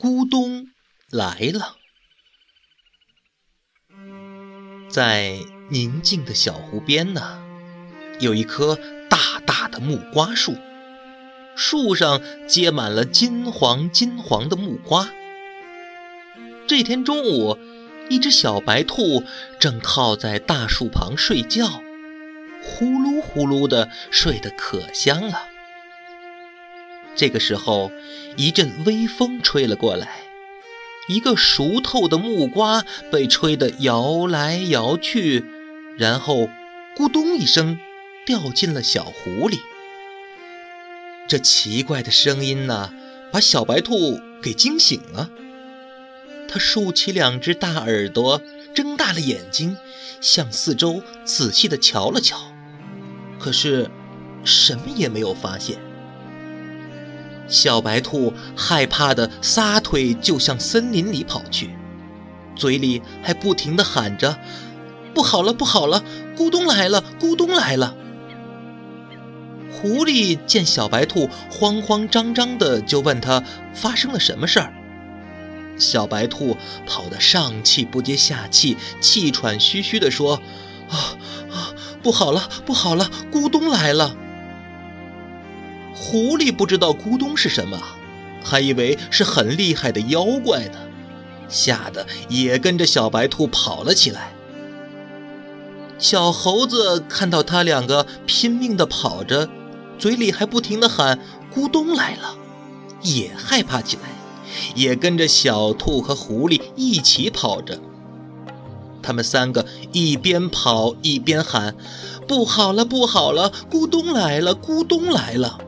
咕咚来了。在宁静的小湖边呢，有一棵大大的木瓜树，树上结满了金黄金黄的木瓜。这天中午，一只小白兔正靠在大树旁睡觉，呼噜呼噜的睡得可香了。这个时候，一阵微风吹了过来，一个熟透的木瓜被吹得摇来摇去，然后咕咚一声掉进了小湖里。这奇怪的声音呢，把小白兔给惊醒了。它竖起两只大耳朵，睁大了眼睛，向四周仔细地瞧了瞧，可是什么也没有发现。小白兔害怕的撒腿就向森林里跑去，嘴里还不停地喊着：“不好了，不好了，咕咚来了，咕咚来了！”狐狸见小白兔慌慌张张的，就问他发生了什么事儿。小白兔跑得上气不接下气，气喘吁吁地说：“啊啊，不好了，不好了，咕咚来了！”狐狸不知道咕咚是什么，还以为是很厉害的妖怪呢，吓得也跟着小白兔跑了起来。小猴子看到他两个拼命地跑着，嘴里还不停地喊“咕咚来了”，也害怕起来。也跟着小兔和狐狸一起跑着，他们三个一边跑一边喊：“不好了，不好了，咕咚来了，咕咚来了！”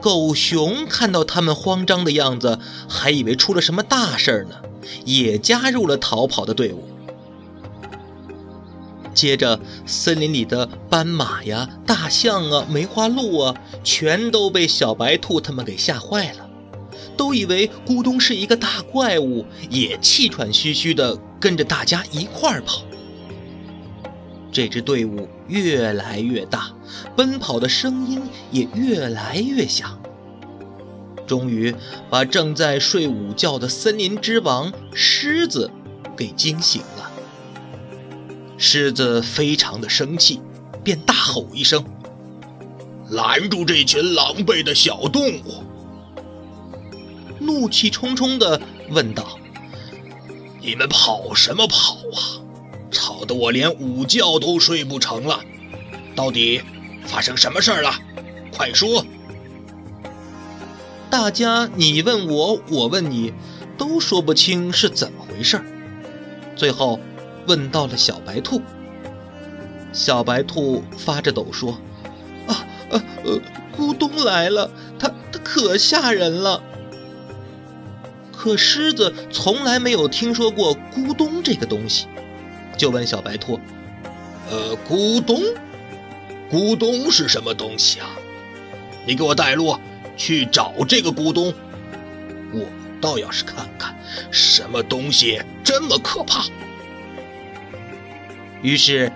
狗熊看到他们慌张的样子，还以为出了什么大事儿呢，也加入了逃跑的队伍。接着，森林里的斑马呀、大象啊、梅花鹿啊，全都被小白兔他们给吓坏了。都以为咕咚是一个大怪物，也气喘吁吁地跟着大家一块儿跑。这支队伍越来越大，奔跑的声音也越来越响，终于把正在睡午觉的森林之王狮子给惊醒了。狮子非常的生气，便大吼一声：“拦住这群狼狈的小动物！”怒气冲冲地问道：“你们跑什么跑啊？吵得我连午觉都睡不成了！到底发生什么事儿了？快说！”大家你问我，我问你，都说不清是怎么回事。最后问到了小白兔。小白兔发着抖说：“啊呃呃，咕咚来了，它它可吓人了。”可狮子从来没有听说过咕咚这个东西，就问小白兔：“呃，咕咚，咕咚是什么东西啊？你给我带路去找这个咕咚，我倒要是看看什么东西这么可怕。”于是，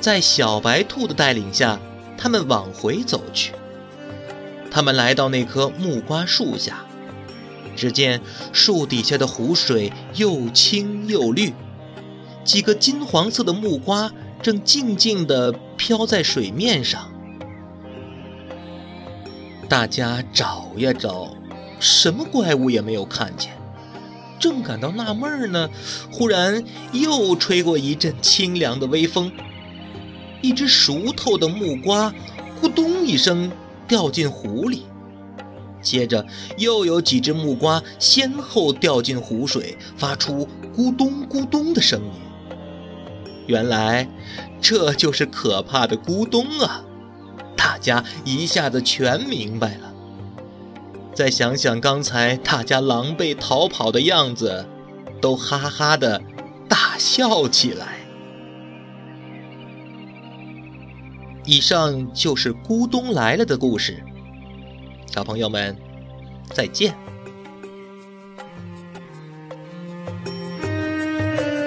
在小白兔的带领下，他们往回走去。他们来到那棵木瓜树下。只见树底下的湖水又清又绿，几个金黄色的木瓜正静静地飘在水面上。大家找呀找，什么怪物也没有看见。正感到纳闷呢，忽然又吹过一阵清凉的微风，一只熟透的木瓜咕咚一声掉进湖里。接着又有几只木瓜先后掉进湖水，发出咕咚咕咚的声音。原来这就是可怕的咕咚啊！大家一下子全明白了。再想想刚才大家狼狈逃跑的样子，都哈哈的大笑起来。以上就是咕咚来了的故事。小朋友们，再见。